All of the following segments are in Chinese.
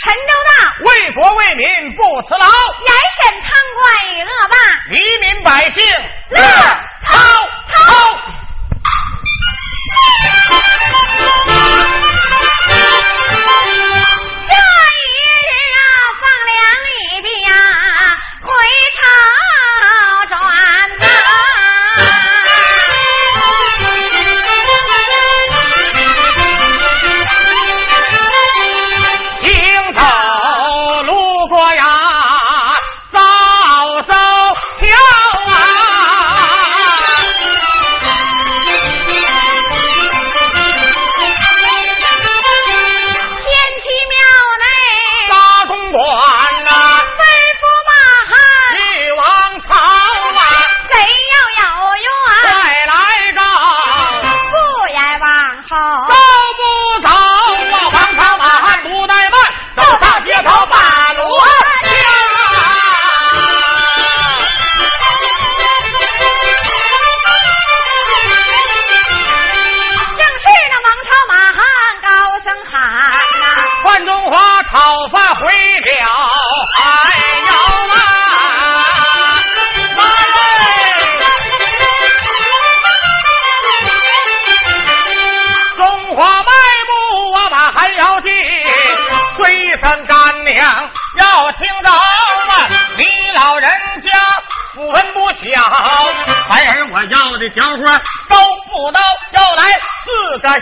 陈州道，为国为民不辞劳，严审贪官与恶霸，黎民百姓。乐滔滔。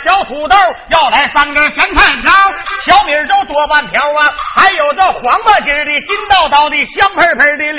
小土豆，要来三根咸菜条，小米粥多半条啊，还有这黄瓜筋的、金道道的、香喷喷的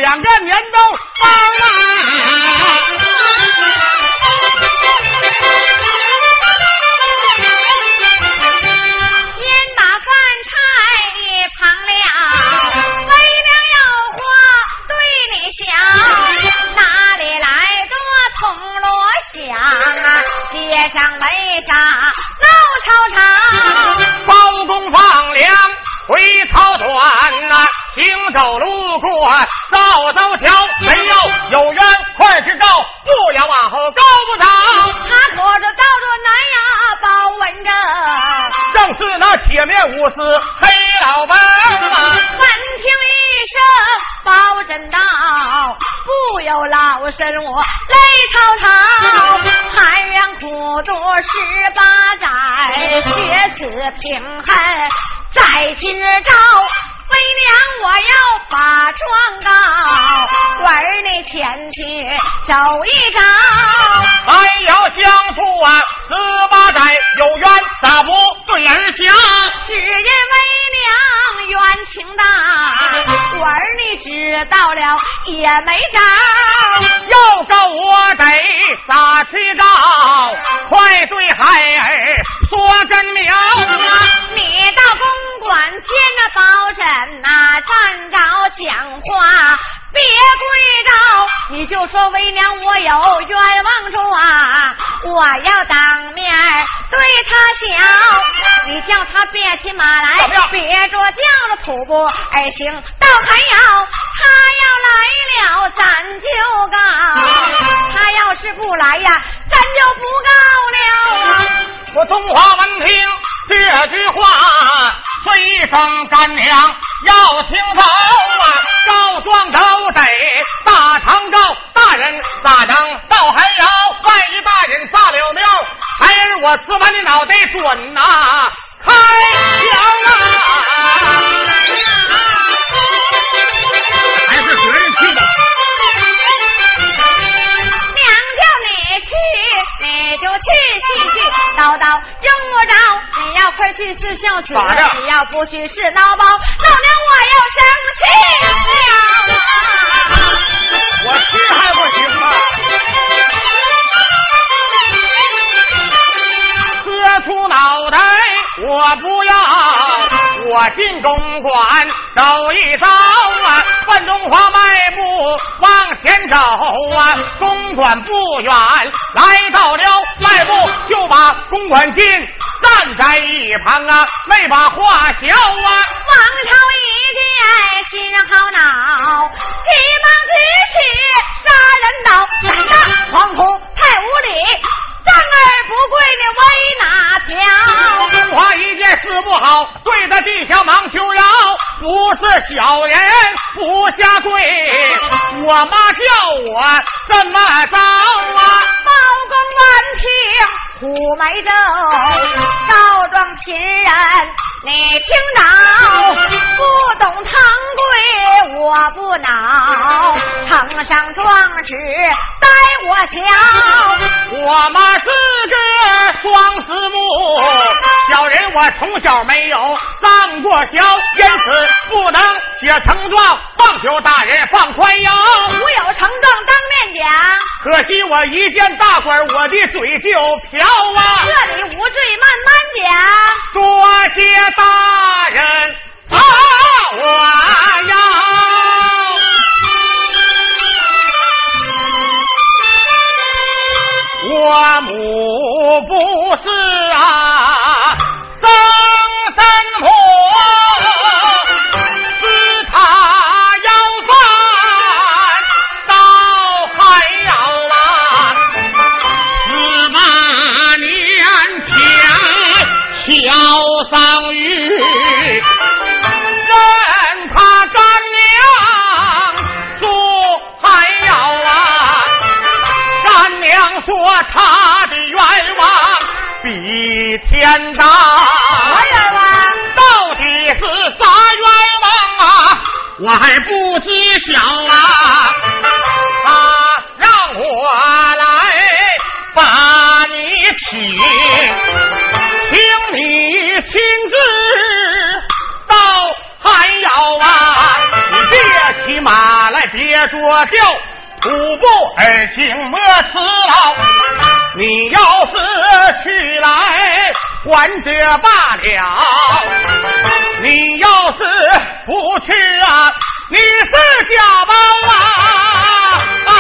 前去走一遭。还要相处啊，十八载有冤咋不对儿讲？只因为娘冤情大，我儿你知道了也没招。要告我得撒去招，快对孩儿说真苗啊！你到公馆见那包拯呐、站着讲话。别跪倒，你就说为娘我有冤枉状，我要当面对他笑，你叫他别骑马来别着叫着土步而行，倒还要他要来了咱就告，他要是不来呀，咱就不告了啊。我中华闻听这句话，虽生干娘要听头啊，告状都得大堂告，大人咋能倒还要？万一大人炸了庙，孩儿我吃完你脑袋准呐、开枪啊！还是责任去吧。娘叫你去，你就去，去去叨叨用不着。快去是孝子你要不去是孬包。老娘我要生气了。我去还不行吗？磕出脑袋我不要，我进公馆走一遭啊，范中华迈步往前走啊，公馆不远，来到了迈步就把公馆进，站在一旁啊，没把话小啊。王朝一见心好恼，急忙举起杀人刀，胆大狂徒太无礼，丈二不跪你为哪条？中华一见事不好，跪在地下忙求饶，不是小人不下跪，我妈叫我怎么着啊？包公闻听虎眉皱，告状贫人你听着，不懂堂规我不恼，呈上状纸待我瞧，我妈是个双子木，小人我从小没有当过小，因此不能写呈状，望求大人放宽宥。无有呈状当面讲，可惜我一见大官，我的嘴就瓢啊！这里无罪慢慢讲。多谢大人啊！我要。我母不是啊，他的愿望比天大，什愿望？到底是啥愿望啊？我还不知晓啊！他让我来把你请，请你亲自到寒窑啊！你别骑马来，别着轿。五步而行莫辞劳，你要是去来还者罢了，你要是不去啊，你是假猫啊！大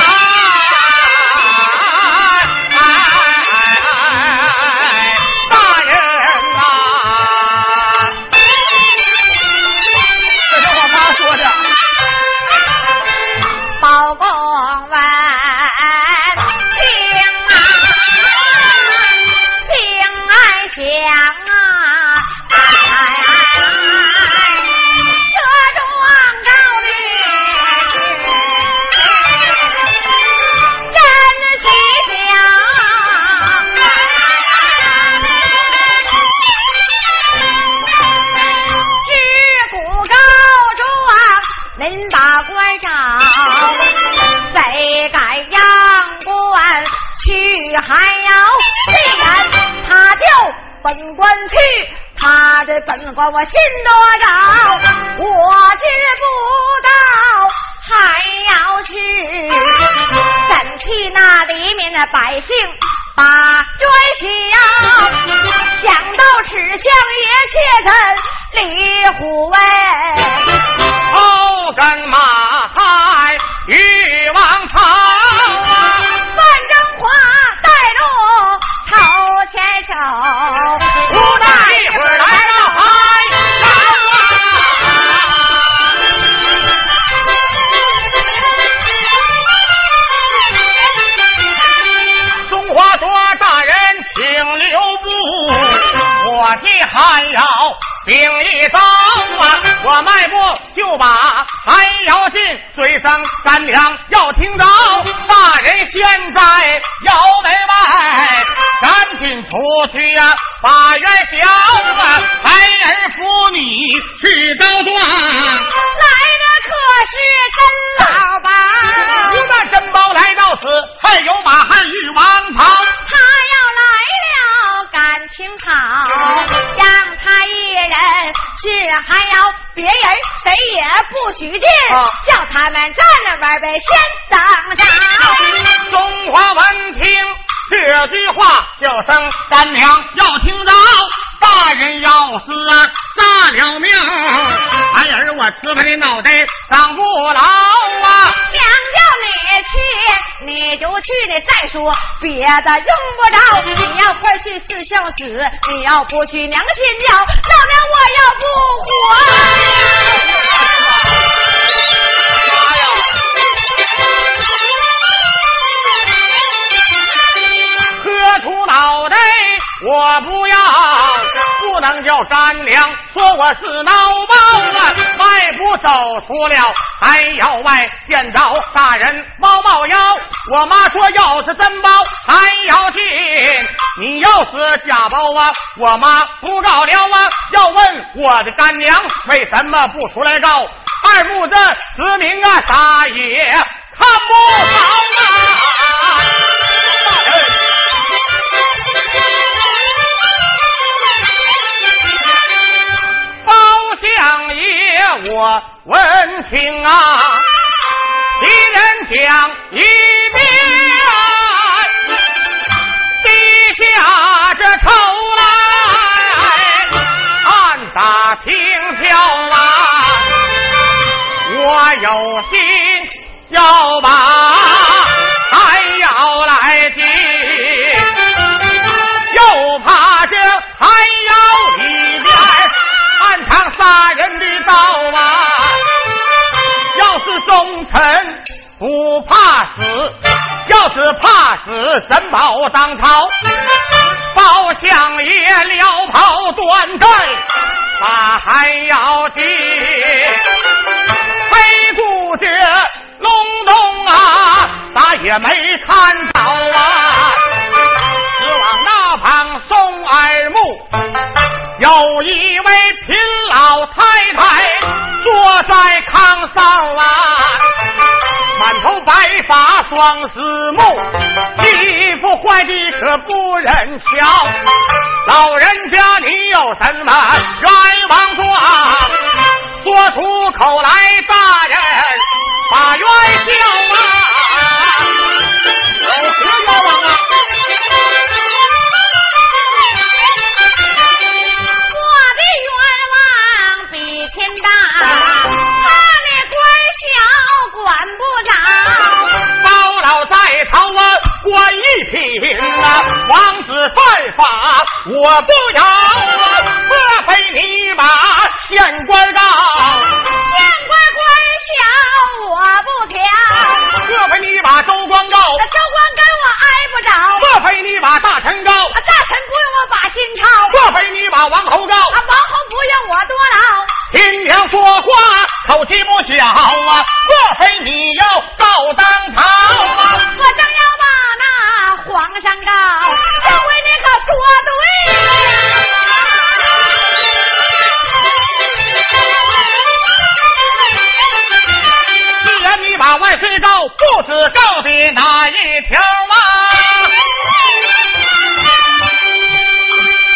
我心多着，我知不道还要去，怎替那里面的百姓？把冤想，想到此相爷妾身李虎威，后跟马汉欲王朝啊，范正华带路头牵手，我的寒窑兵一到啊，我迈步就把寒窑进，嘴上干粮要听着，大人现在窑门外，赶紧出去呀、把元宵啊，孩儿扶你去高状。来的可是真老板，不但珍宝来到此，还有马汉玉王袍。他呀来了感情好，让他一人是还要别人谁也不许进，啊叫他们站着玩呗，先等着。中华闻听这句话，叫声干娘要听到，大人要死啊杀了命，孩儿我吃他的脑袋长不牢啊！娘叫你你去，你就去，你再说别的用不着。你要快去是笑死，你要不去娘心焦，老娘我要不活。磕出脑袋我不要，不能叫干娘说我是孬包啊，迈步走出了山腰外，见着大人猫猫腰。我妈说要是真包还要进，你要是假包啊，我妈不告了啊。要问我的干娘为什么不出来告？二目子实名啊，啥也看不着啊！我闻听啊，敌人将一面低下这头来，暗打听票啊，我有心要把还要来进，又怕这还要里边。暗藏杀人的刀啊！要是忠臣不怕死，要是怕死怎保当朝？包相爷撩袍断阵，把还要进。黑姑这隆咚啊，咋也没看着啊？只往那旁送耳目。有一位贫老太太坐在炕上啊，满头白发双丝目，衣服坏的可不忍瞧。老人家，你有什么冤枉状？说出口来，大人把冤消啊！品呐，王子犯法我不饶啊！莫非你把县官告？县官官小我不调。莫非你把州官告？那州官跟我挨不着。莫非你把大臣告？大臣不用我把心操。莫非你把王侯告？啊王侯不用我多劳。听娘说话口气不小啊！莫非你要告当朝啊？我正要。皇上告，这回你可说对了。既然你把万岁照，不知告的哪一条啊？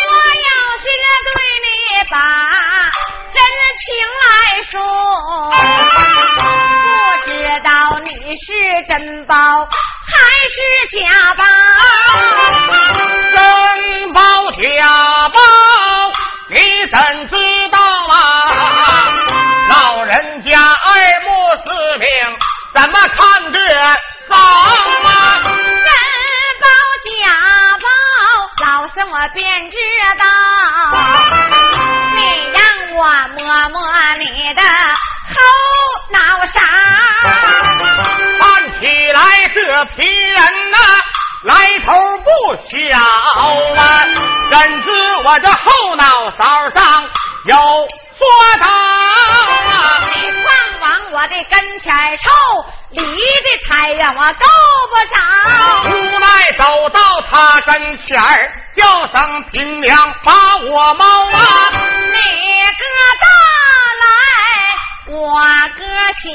我有心对你把真情来说，不知道你是真宝。还是假包，真包假包，你怎知道啊？老人家二目四明，怎么看得着啊？真包假包，老孙我便知道。你让我摸摸你的后脑勺。皮人呐，来头不小啊！怎知我这后脑勺上有说道啊？你放往我的跟前凑，离的太远我够不着。无奈走到他跟前儿，叫声平娘把我猫啊！你哥大来。我哥小，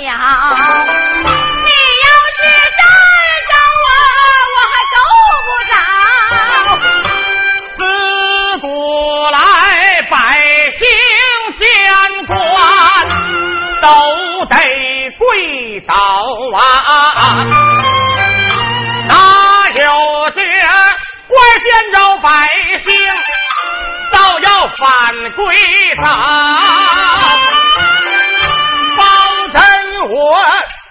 百姓见官都得跪倒啊，哪有这官见着百姓倒要反跪倒？我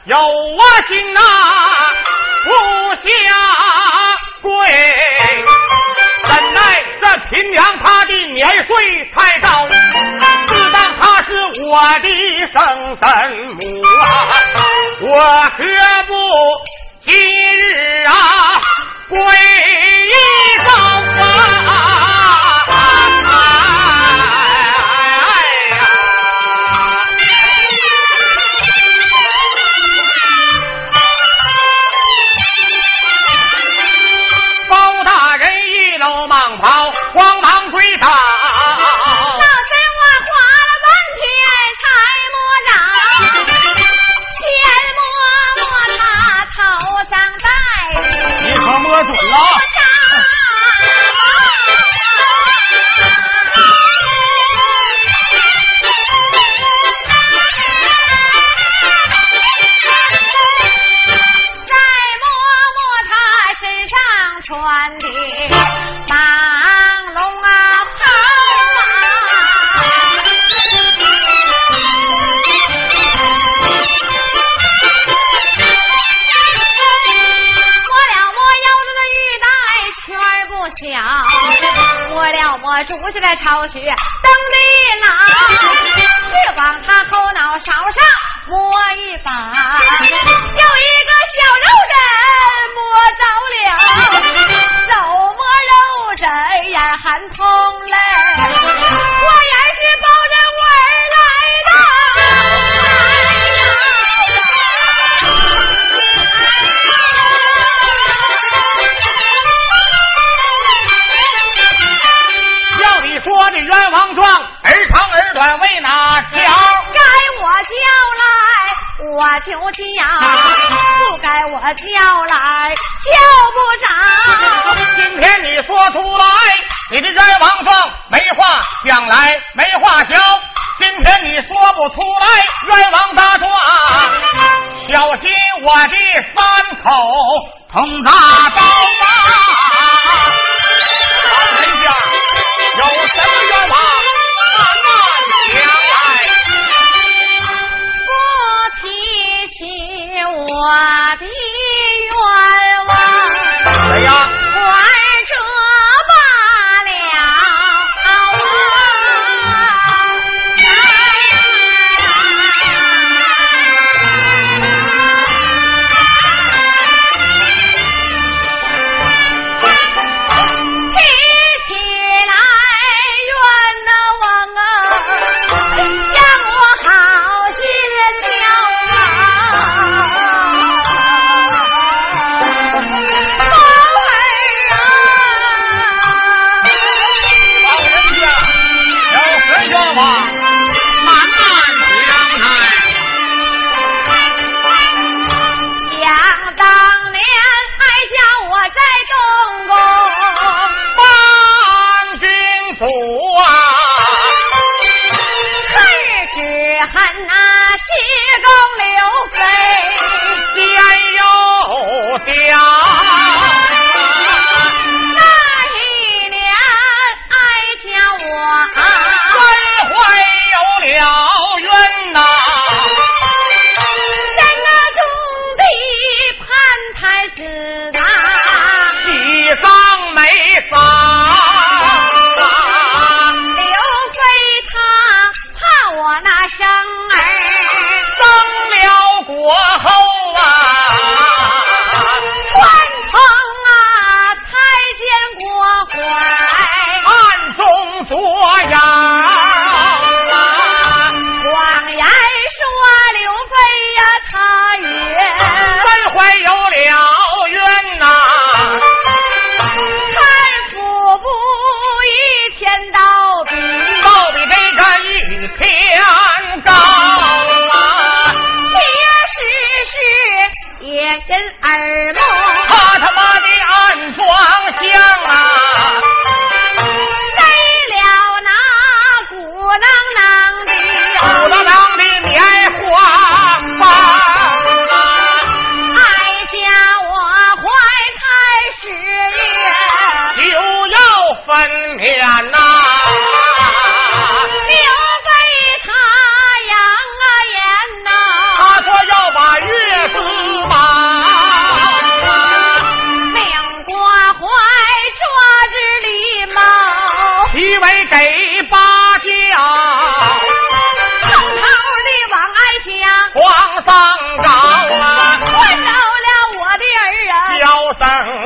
有我心呐，不下跪。这平娘她的年岁太高，自当他是我的生身母啊，我何不今日啊跪一遭啊？摸了摸竹下的巢穴，登地牢，是往他后脑勺上摸一把，有一个小肉人摸着了。求亲呀，不该我叫来，叫不着。今天你说出来，你的冤枉状没话讲来，没话交。今天你说不出来，冤枉大状。小心我的三口捅大刀啊。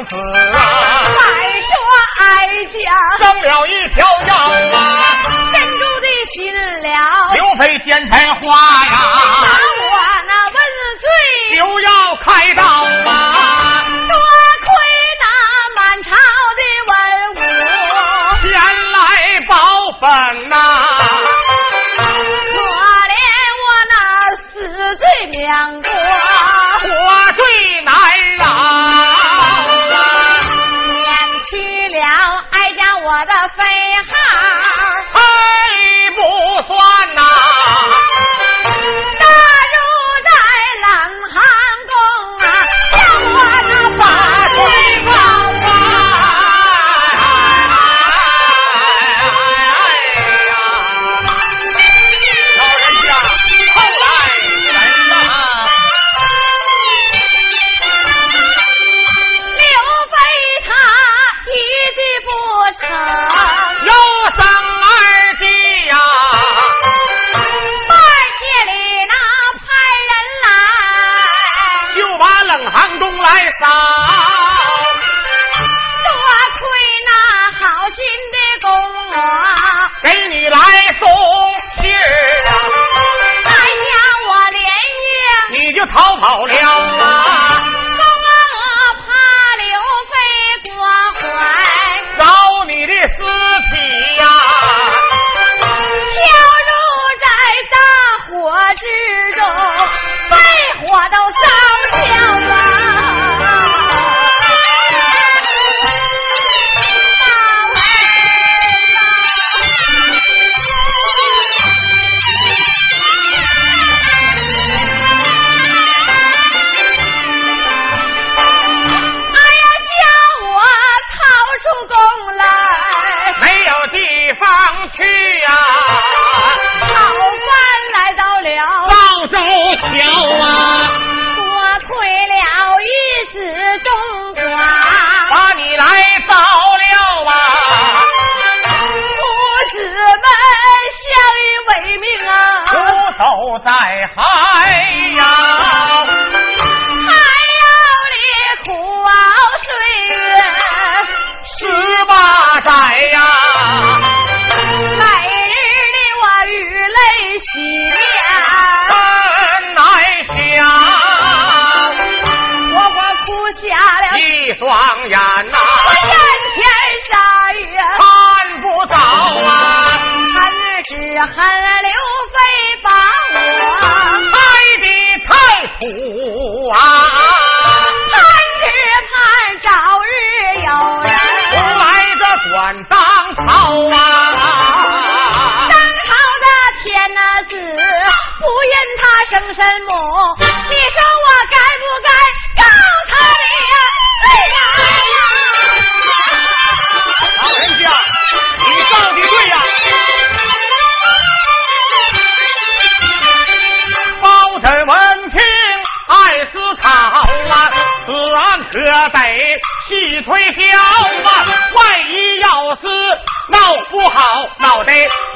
此啊，还说哀家。生了一条腰啊，珍珠的心了，刘妃肩牌花呀，把我那问罪。就要开刀。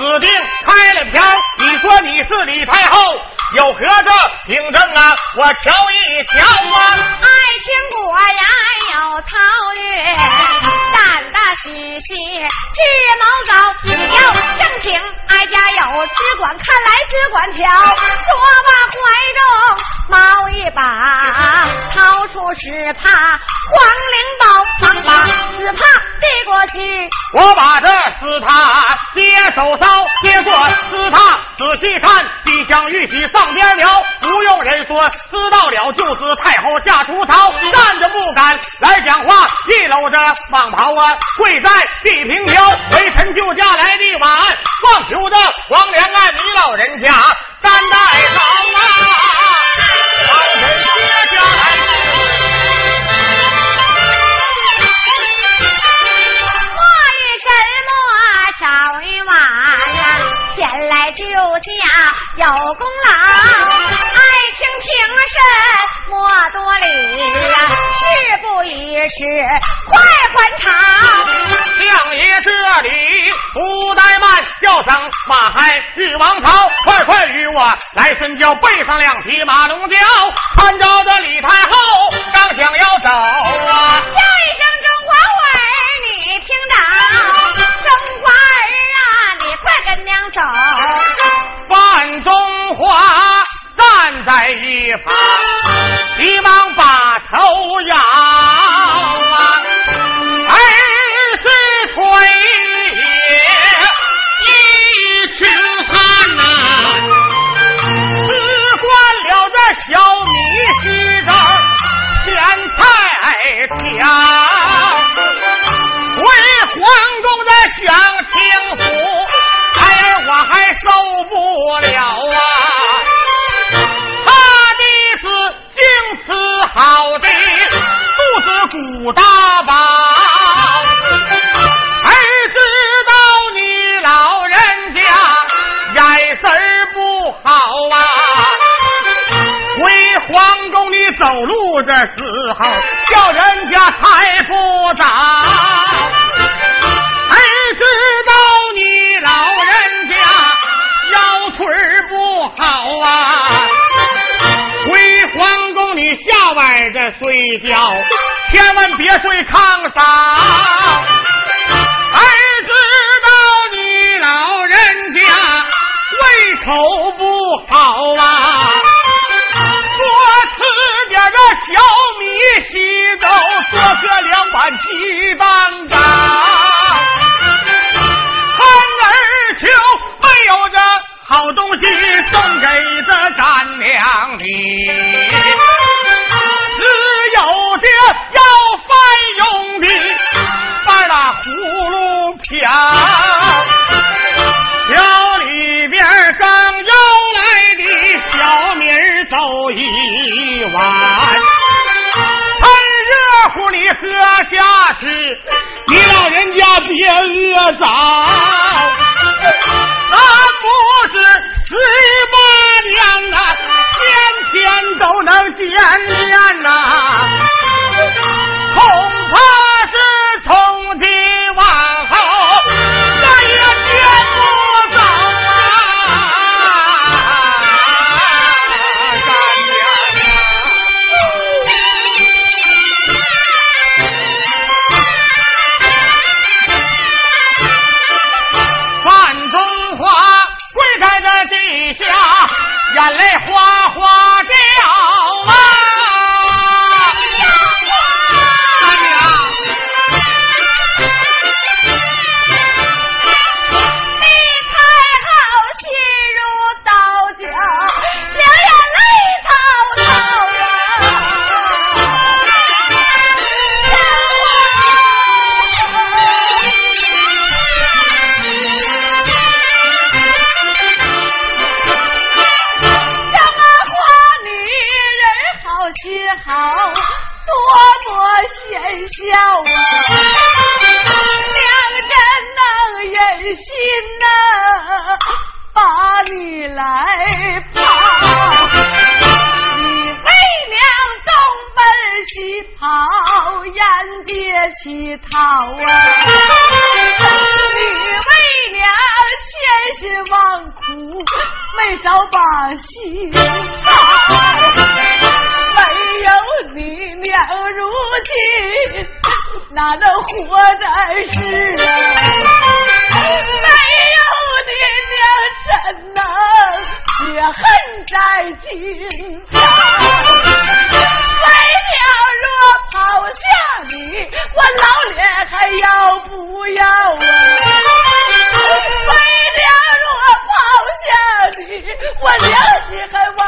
指定开了瓢。你说你是李太后，有何这凭证啊？我瞧一瞧啊。爱情果然有韬略，胆大喜喜智谋高，你要正经，哀家有只管，看来只管瞧。说罢怀中毛一把，掏出十帕黄灵宝，忙把十帕递过去。我把这丝帕接手烧，接过丝帕仔细看，吉祥玉玺上边了，不用人说，知道了就是太后下出朝，站着不敢来讲话，一搂着蟒袍啊，跪在地平条，微臣救驾来的晚，望求着皇良啊，你老人家担待好啊，老人接下来。莫与什么？早与晚呀，前来救驾有功劳，爱卿平身莫多礼呀，事不宜迟快还朝。相爷这里不怠慢，要想马海日王朝，我来深交，背上两匹马龙轎，看着这李太后刚想要走啊，叫一声中华儿，你听着，中华儿啊，你快跟娘走。范中华站在一旁，急忙把头摇好，叫人家抬不着。儿知道你老人家腰腿不好啊。回皇宫里下晚着睡觉，千万别睡炕上。你老人家别饿着。笑啊！娘真能忍心呐，把你来抛。你为娘东奔西跑，沿街乞讨啊！你为娘千辛万苦，没少把心操。没有你娘，如今哪能活在世啊？没有爹娘，怎能血恨在心头？为娘若抛下你，我老脸还要不要啊？为娘若抛下你，我良心还往